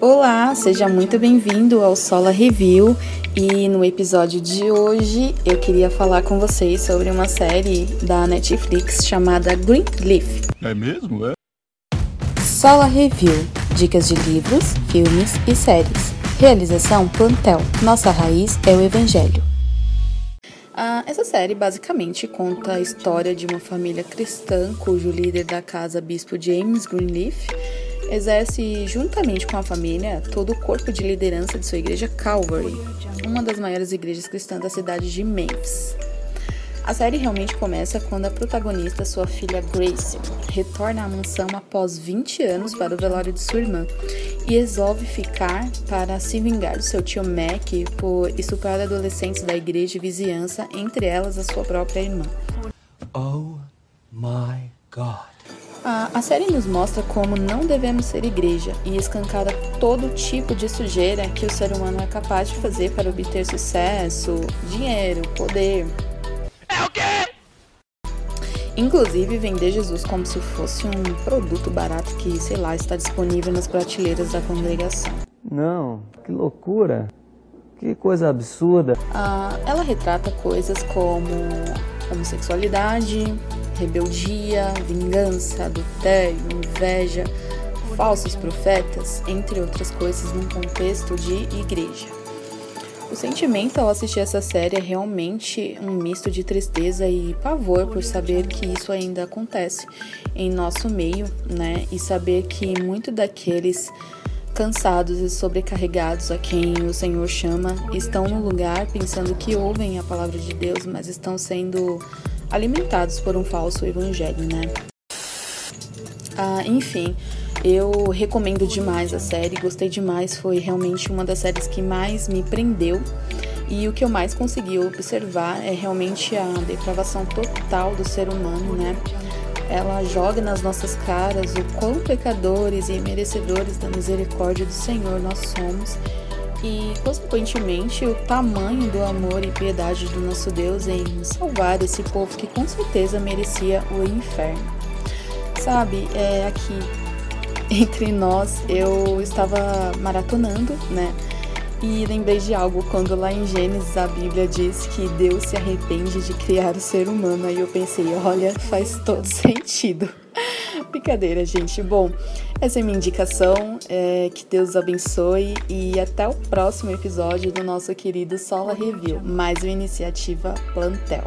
Olá, seja muito bem-vindo ao Sola Review e no episódio de hoje eu queria falar com vocês sobre uma série da Netflix chamada Greenleaf. É mesmo? É? Sola Review, dicas de livros, filmes e séries. Realização Plantel. Nossa raiz é o Evangelho. Ah, essa série basicamente conta a história de uma família cristã cujo líder da casa, Bispo James Greenleaf, exerce, juntamente com a família, todo o corpo de liderança de sua igreja Calvary, uma das maiores igrejas cristãs da cidade de Memphis. A série realmente começa quando a protagonista, sua filha Grace, retorna à mansão após 20 anos para o velório de sua irmã e resolve ficar para se vingar do seu tio Mac por estuprar adolescentes da igreja e vizinhança, entre elas a sua própria irmã. Oh my God. A, a série nos mostra como não devemos ser igreja e escancara todo tipo de sujeira que o ser humano é capaz de fazer para obter sucesso, dinheiro, poder. É o quê? Inclusive vender Jesus como se fosse um produto barato que, sei lá, está disponível nas prateleiras da congregação. Não, que loucura. Que coisa absurda. Ah, ela retrata coisas como homossexualidade, rebeldia, vingança, adultério, inveja, falsos profetas, entre outras coisas, num contexto de igreja. O sentimento ao assistir essa série é realmente um misto de tristeza e pavor por saber que isso ainda acontece em nosso meio, né? E saber que muito daqueles cansados e sobrecarregados a quem o Senhor chama estão no lugar pensando que ouvem a palavra de Deus, mas estão sendo alimentados por um falso evangelho, né? Ah, enfim, eu recomendo demais a série, gostei demais, foi realmente uma das séries que mais me prendeu. E o que eu mais consegui observar é realmente a depravação total do ser humano, né? Ela joga nas nossas caras o quão pecadores e merecedores da misericórdia do Senhor nós somos e, consequentemente, o tamanho do amor e piedade do nosso Deus em salvar esse povo que com certeza merecia o inferno. Sabe, é aqui entre nós eu estava maratonando, né? E lembrei de algo quando lá em Gênesis a Bíblia diz que Deus se arrepende de criar o ser humano. Aí eu pensei, olha, faz todo sentido. Brincadeira, gente. Bom, essa é minha indicação. É, que Deus abençoe e até o próximo episódio do nosso querido Sola Review, mais uma iniciativa Plantel.